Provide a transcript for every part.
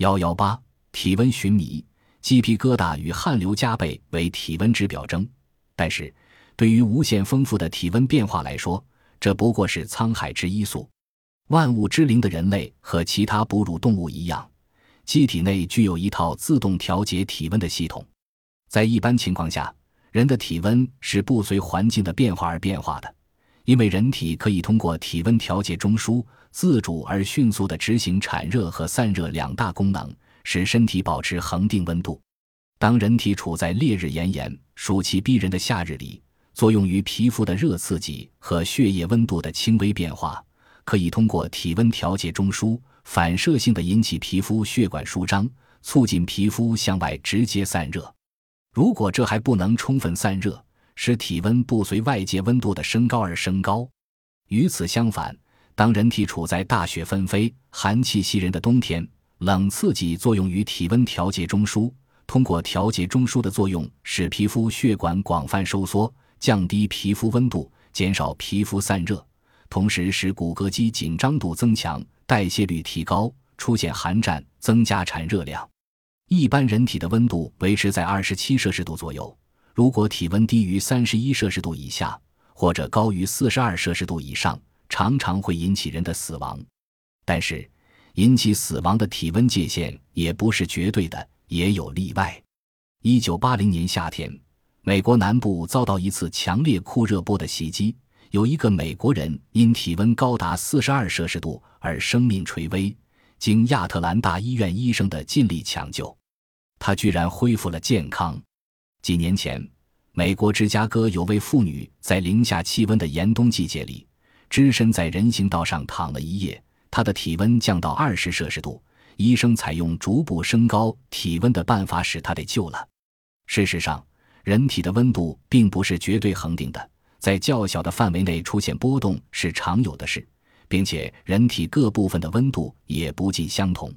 幺幺八，体温寻迷，鸡皮疙瘩与汗流浃背为体温之表征，但是对于无限丰富的体温变化来说，这不过是沧海之一粟。万物之灵的人类和其他哺乳动物一样，机体内具有一套自动调节体温的系统。在一般情况下，人的体温是不随环境的变化而变化的，因为人体可以通过体温调节中枢，自主而迅速地执行产热和散热两大功能，使身体保持恒定温度。当人体处在烈日炎炎、暑气逼人的夏日里，作用于皮肤的热刺激和血液温度的轻微变化。可以通过体温调节中枢，反射性的引起皮肤血管舒张，促进皮肤向外直接散热。如果这还不能充分散热，使体温不随外界温度的升高而升高。与此相反，当人体处在大雪纷飞、寒气袭人的冬天，冷刺激作用于体温调节中枢，通过调节中枢的作用，使皮肤血管广泛收缩，降低皮肤温度，减少皮肤散热。同时使骨骼肌紧张度增强，代谢率提高，出现寒战，增加产热量。一般人体的温度维持在二十七摄氏度左右，如果体温低于三十一摄氏度以下，或者高于四十二摄氏度以上，常常会引起人的死亡。但是，引起死亡的体温界限也不是绝对的，也有例外。一九八零年夏天，美国南部遭到一次强烈酷热波的袭击。有一个美国人因体温高达四十二摄氏度而生命垂危，经亚特兰大医院医生的尽力抢救，他居然恢复了健康。几年前，美国芝加哥有位妇女在零下气温的严冬季节里，只身在人行道上躺了一夜，她的体温降到二十摄氏度，医生采用逐步升高体温的办法使她得救了。事实上，人体的温度并不是绝对恒定的。在较小的范围内出现波动是常有的事，并且人体各部分的温度也不尽相同。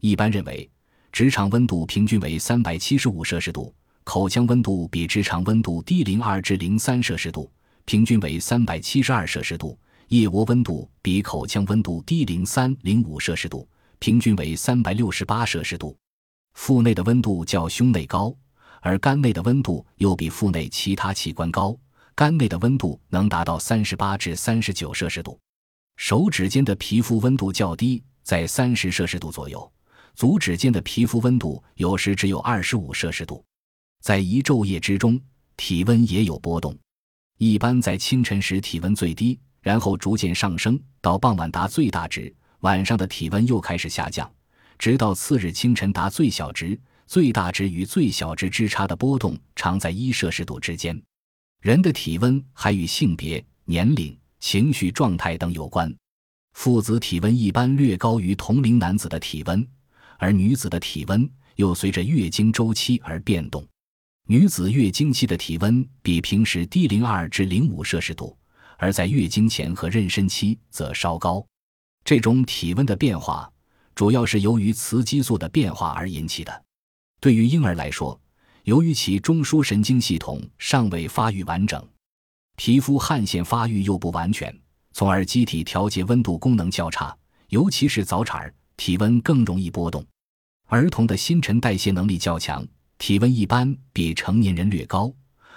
一般认为，直肠温度平均为三百七十五摄氏度，口腔温度比直肠温度低零二至零三摄氏度，平均为三百七十二摄氏度；腋窝温度比口腔温度低零三零五摄氏度，平均为三百六十八摄氏度。腹内的温度较胸内高，而肝内的温度又比腹内其他器官高。肝内的温度能达到三十八至三十九摄氏度，手指间的皮肤温度较低，在三十摄氏度左右；足指间的皮肤温度有时只有二十五摄氏度。在一昼夜之中，体温也有波动，一般在清晨时体温最低，然后逐渐上升到傍晚达最大值，晚上的体温又开始下降，直到次日清晨达最小值。最大值与最小值之差的波动常在一摄氏度之间。人的体温还与性别、年龄、情绪状态等有关。父子体温一般略高于同龄男子的体温，而女子的体温又随着月经周期而变动。女子月经期的体温比平时低零二至零五摄氏度，而在月经前和妊娠期则稍高。这种体温的变化主要是由于雌激素的变化而引起的。对于婴儿来说，由于其中枢神经系统尚未发育完整，皮肤汗腺发育又不完全，从而机体调节温度功能较差，尤其是早产儿，体温更容易波动。儿童的新陈代谢能力较强，体温一般比成年人略高；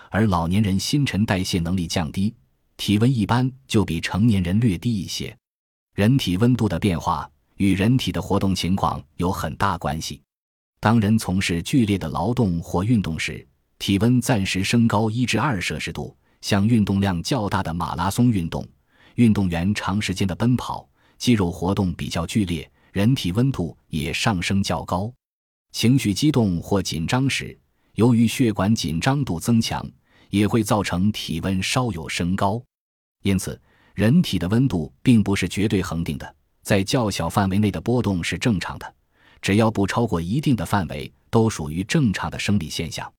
而老年人新陈代谢能力降低，体温一般就比成年人略低一些。人体温度的变化与人体的活动情况有很大关系。当人从事剧烈的劳动或运动时，体温暂时升高一至二摄氏度。像运动量较大的马拉松运动，运动员长时间的奔跑，肌肉活动比较剧烈，人体温度也上升较高。情绪激动或紧张时，由于血管紧张度增强，也会造成体温稍有升高。因此，人体的温度并不是绝对恒定的，在较小范围内的波动是正常的。只要不超过一定的范围，都属于正常的生理现象。